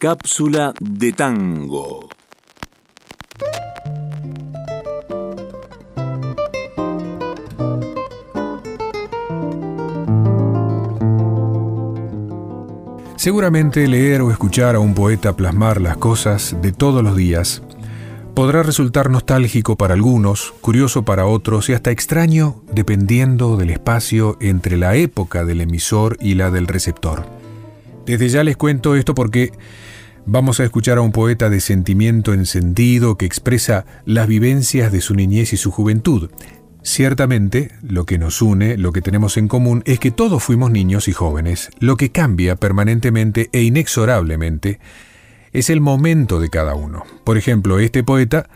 Cápsula de tango. Seguramente leer o escuchar a un poeta plasmar las cosas de todos los días podrá resultar nostálgico para algunos, curioso para otros y hasta extraño dependiendo del espacio entre la época del emisor y la del receptor. Desde ya les cuento esto porque vamos a escuchar a un poeta de sentimiento encendido que expresa las vivencias de su niñez y su juventud. Ciertamente, lo que nos une, lo que tenemos en común, es que todos fuimos niños y jóvenes. Lo que cambia permanentemente e inexorablemente es el momento de cada uno. Por ejemplo, este poeta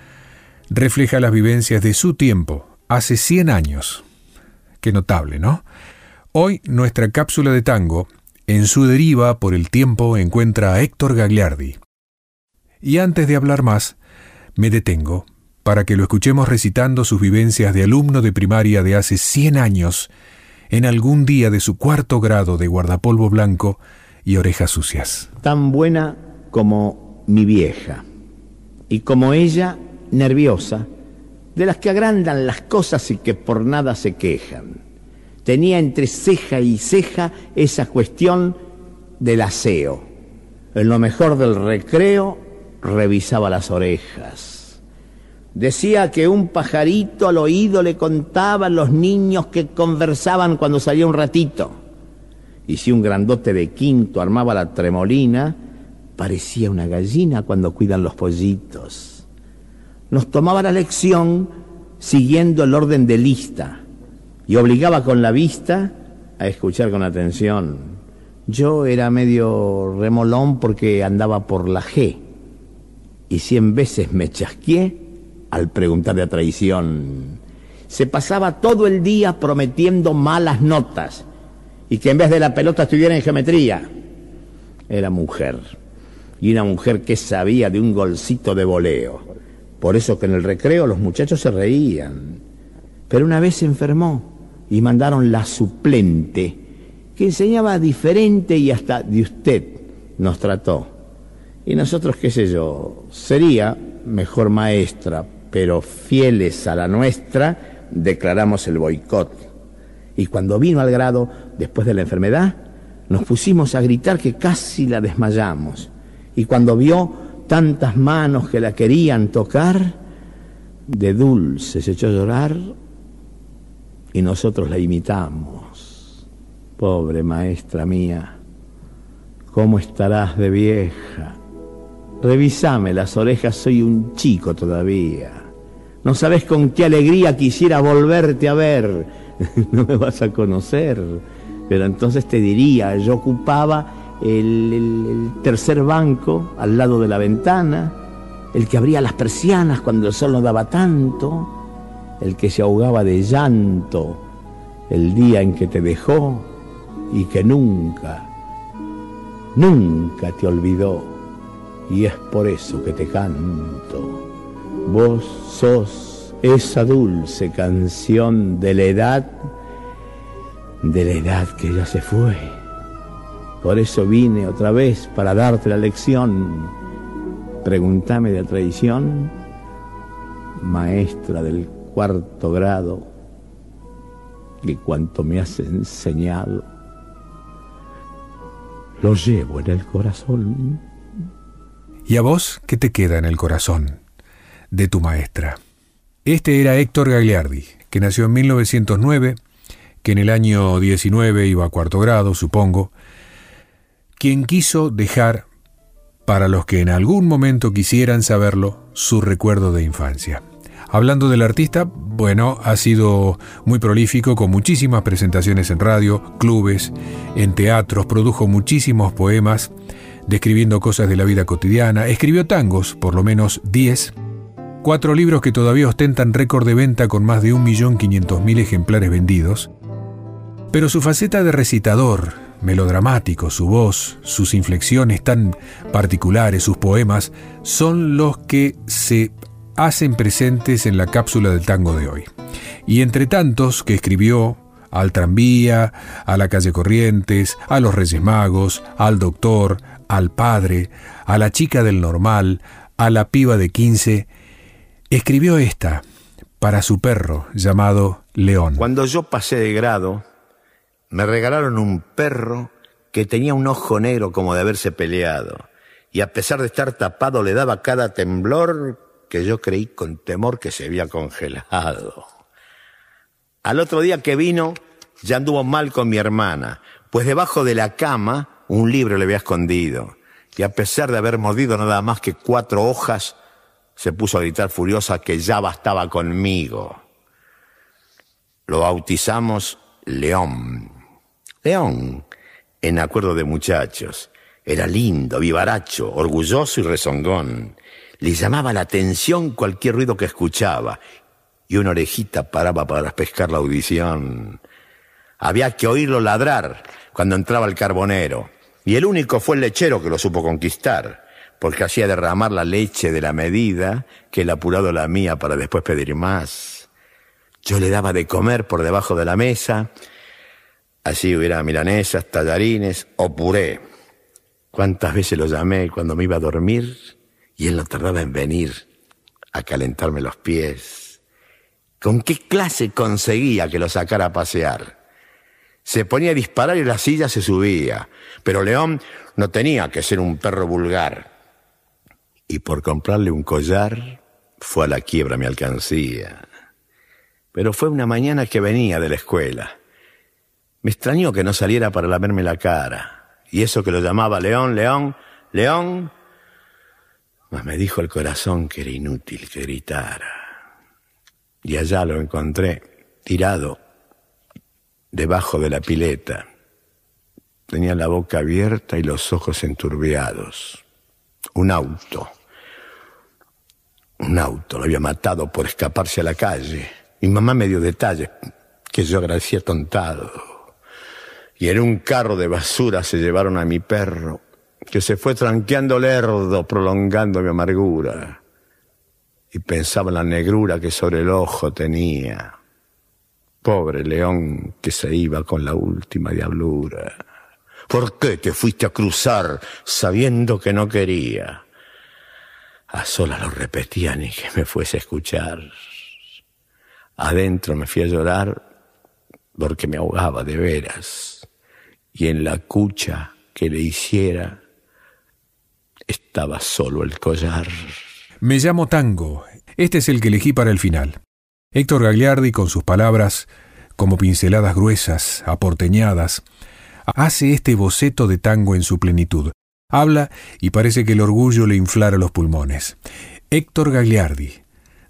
refleja las vivencias de su tiempo, hace 100 años. Qué notable, ¿no? Hoy nuestra cápsula de tango, en su deriva por el tiempo, encuentra a Héctor Gagliardi. Y antes de hablar más, me detengo para que lo escuchemos recitando sus vivencias de alumno de primaria de hace 100 años, en algún día de su cuarto grado de guardapolvo blanco y orejas sucias. Tan buena como mi vieja, y como ella, nerviosa, de las que agrandan las cosas y que por nada se quejan. Tenía entre ceja y ceja esa cuestión del aseo. En lo mejor del recreo revisaba las orejas Decía que un pajarito al oído le contaba a los niños que conversaban cuando salía un ratito. Y si un grandote de quinto armaba la tremolina, parecía una gallina cuando cuidan los pollitos. Nos tomaba la lección siguiendo el orden de lista y obligaba con la vista a escuchar con atención. Yo era medio remolón porque andaba por la G y cien veces me chasqué al preguntar de traición. Se pasaba todo el día prometiendo malas notas y que en vez de la pelota estuviera en geometría. Era mujer. Y una mujer que sabía de un golcito de voleo. Por eso que en el recreo los muchachos se reían. Pero una vez se enfermó y mandaron la suplente, que enseñaba diferente y hasta de usted nos trató. Y nosotros, qué sé yo, sería mejor maestra, pero fieles a la nuestra, declaramos el boicot. Y cuando vino al grado, después de la enfermedad, nos pusimos a gritar que casi la desmayamos. Y cuando vio tantas manos que la querían tocar, de dulce se echó a llorar y nosotros la imitamos. Pobre maestra mía, ¿cómo estarás de vieja? Revísame las orejas, soy un chico todavía. No sabes con qué alegría quisiera volverte a ver. no me vas a conocer. Pero entonces te diría, yo ocupaba el, tercer banco al lado de la ventana, el que abría las persianas cuando el sol no daba tanto, el que se ahogaba de llanto el día en que te dejó y que nunca, nunca te olvidó. Y es por eso que te canto. Vos sos esa dulce canción de la edad, de la edad que ya se fue. Por eso vine otra vez para darte la lección. Pregúntame de traición, maestra del cuarto grado, que cuanto me has enseñado, lo llevo en el corazón. ¿Y a vos qué te queda en el corazón? de tu maestra. Este era Héctor Gagliardi, que nació en 1909, que en el año 19 iba a cuarto grado, supongo, quien quiso dejar, para los que en algún momento quisieran saberlo, su recuerdo de infancia. Hablando del artista, bueno, ha sido muy prolífico con muchísimas presentaciones en radio, clubes, en teatros, produjo muchísimos poemas describiendo cosas de la vida cotidiana, escribió tangos, por lo menos 10, Cuatro libros que todavía ostentan récord de venta con más de 1.500.000 ejemplares vendidos. Pero su faceta de recitador, melodramático, su voz, sus inflexiones tan particulares, sus poemas, son los que se hacen presentes en la cápsula del tango de hoy. Y entre tantos que escribió al tranvía, a la calle Corrientes, a los Reyes Magos, al doctor, al padre, a la chica del normal, a la piba de 15, escribió esta para su perro llamado León. Cuando yo pasé de grado, me regalaron un perro que tenía un ojo negro como de haberse peleado, y a pesar de estar tapado le daba cada temblor que yo creí con temor que se había congelado. Al otro día que vino, ya anduvo mal con mi hermana, pues debajo de la cama un libro le había escondido. Y a pesar de haber mordido nada más que cuatro hojas, se puso a gritar furiosa que ya bastaba conmigo. Lo bautizamos León. León, en acuerdo de muchachos. Era lindo, vivaracho, orgulloso y rezongón. Le llamaba la atención cualquier ruido que escuchaba y una orejita paraba para pescar la audición. Había que oírlo ladrar cuando entraba el carbonero. Y el único fue el lechero que lo supo conquistar, porque hacía derramar la leche de la medida que el apurado la mía para después pedir más. Yo le daba de comer por debajo de la mesa, así hubiera milanesas, tallarines o puré. Cuántas veces lo llamé cuando me iba a dormir y él no tardaba en venir a calentarme los pies. ¿Con qué clase conseguía que lo sacara a pasear? Se ponía a disparar y la silla se subía. Pero León no tenía que ser un perro vulgar. Y por comprarle un collar fue a la quiebra mi alcancía. Pero fue una mañana que venía de la escuela. Me extrañó que no saliera para lamerme la cara. Y eso que lo llamaba León, León, León. Mas me dijo el corazón que era inútil que gritara. Y allá lo encontré, tirado, debajo de la pileta. Tenía la boca abierta y los ojos enturbiados. Un auto. Un auto lo había matado por escaparse a la calle. Mi mamá me dio detalles que yo agradecía tontado. Y en un carro de basura se llevaron a mi perro, que se fue tranqueando lerdo, prolongando mi amargura. Y pensaba en la negrura que sobre el ojo tenía. Pobre león que se iba con la última diablura. ¿Por qué te fuiste a cruzar sabiendo que no quería? A sola lo repetía ni que me fuese a escuchar. Adentro me fui a llorar porque me ahogaba de veras. Y en la cucha que le hiciera estaba solo el collar. Me llamo Tango. Este es el que elegí para el final. Héctor Gagliardi, con sus palabras, como pinceladas gruesas, aporteñadas, hace este boceto de tango en su plenitud. Habla y parece que el orgullo le inflara los pulmones. Héctor Gagliardi,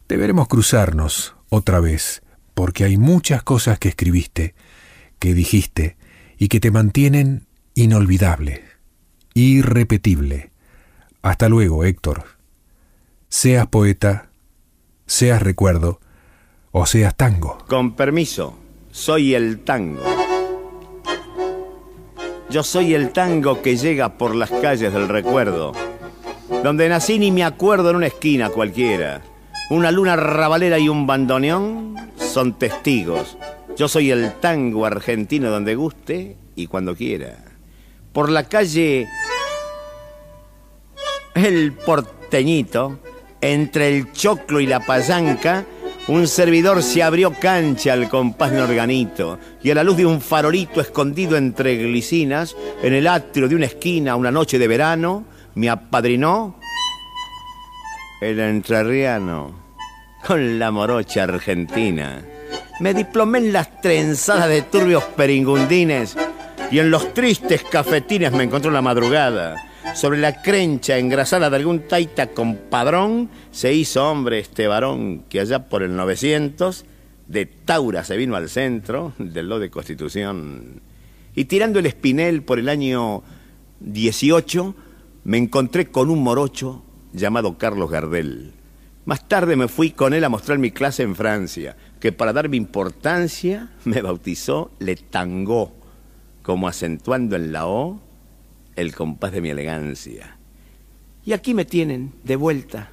deberemos cruzarnos otra vez, porque hay muchas cosas que escribiste, que dijiste, y que te mantienen inolvidable, irrepetible. Hasta luego, Héctor. Seas poeta, seas recuerdo, o seas tango. Con permiso, soy el tango. Yo soy el tango que llega por las calles del recuerdo, donde nací ni me acuerdo en una esquina cualquiera. Una luna rabalera y un bandoneón son testigos. Yo soy el tango argentino donde guste y cuando quiera. Por la calle El Porteñito, entre el choclo y la payanca, un servidor se abrió cancha al compás de organito y a la luz de un farolito escondido entre glicinas, en el atrio de una esquina una noche de verano, me apadrinó el entrerriano con la morocha argentina. Me diplomé en las trenzadas de turbios peringundines y en los tristes cafetines me encontró la madrugada sobre la crencha engrasada de algún taita compadrón, se hizo hombre este varón que allá por el 900 de Taura se vino al centro del lo de Constitución. Y tirando el espinel por el año 18, me encontré con un morocho llamado Carlos Gardel. Más tarde me fui con él a mostrar mi clase en Francia, que para darme importancia me bautizó Le Tango, como acentuando en la O el compás de mi elegancia. Y aquí me tienen, de vuelta,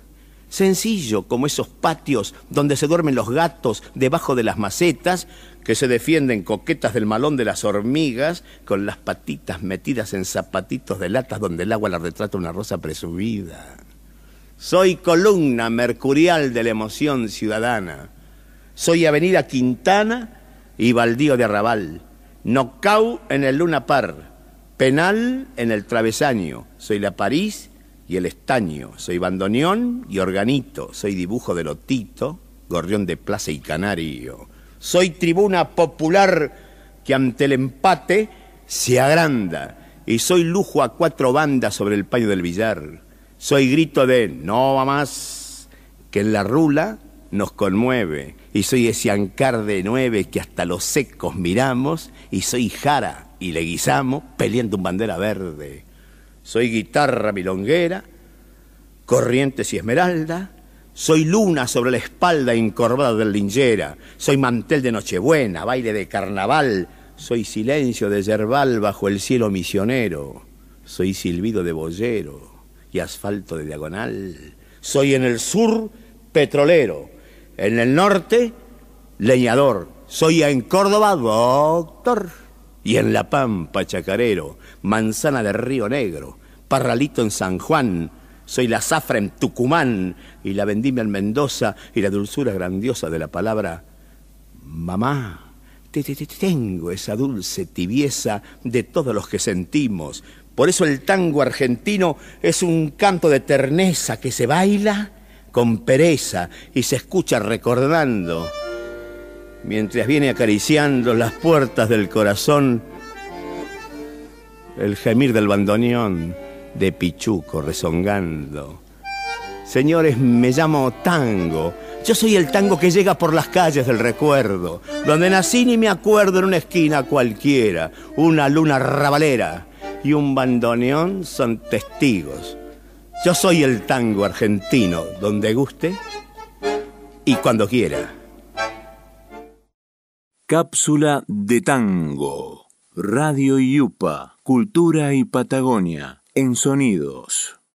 sencillo como esos patios donde se duermen los gatos debajo de las macetas, que se defienden coquetas del malón de las hormigas, con las patitas metidas en zapatitos de latas donde el agua la retrata una rosa presumida. Soy columna mercurial de la emoción ciudadana. Soy Avenida Quintana y Baldío de Arrabal. Nocau en el Luna Par. Penal en el Travesaño. Soy la París y el estaño. Soy bandoneón y organito. Soy dibujo de lotito, gorrión de plaza y canario. Soy tribuna popular que ante el empate se agranda. Y soy lujo a cuatro bandas sobre el paño del billar. Soy grito de no va más, que en la rula nos conmueve. Y soy ese ancar de nueve que hasta los secos miramos. Y soy jara y le guisamos peleando un bandera verde. Soy guitarra milonguera, corrientes y esmeralda. Soy luna sobre la espalda encorvada del linjera. Soy mantel de Nochebuena, baile de carnaval. Soy silencio de yerbal bajo el cielo misionero. Soy silbido de boyero y asfalto de diagonal. Soy en el sur petrolero, en el norte leñador. Soy en Córdoba doctor y en La Pampa chacarero, manzana de Río Negro, parralito en San Juan. Soy la zafra en Tucumán y la vendimia en Mendoza y la dulzura grandiosa de la palabra mamá. Tengo esa dulce tibieza de todos los que sentimos, por eso el tango argentino es un canto de terneza que se baila con pereza y se escucha recordando, mientras viene acariciando las puertas del corazón el gemir del bandoneón de Pichuco rezongando. Señores, me llamo tango. Yo soy el tango que llega por las calles del recuerdo, donde nací ni me acuerdo en una esquina cualquiera, una luna rabalera y un bandoneón son testigos. Yo soy el tango argentino, donde guste y cuando quiera. Cápsula de tango. Radio Yupa, Cultura y Patagonia, en sonidos.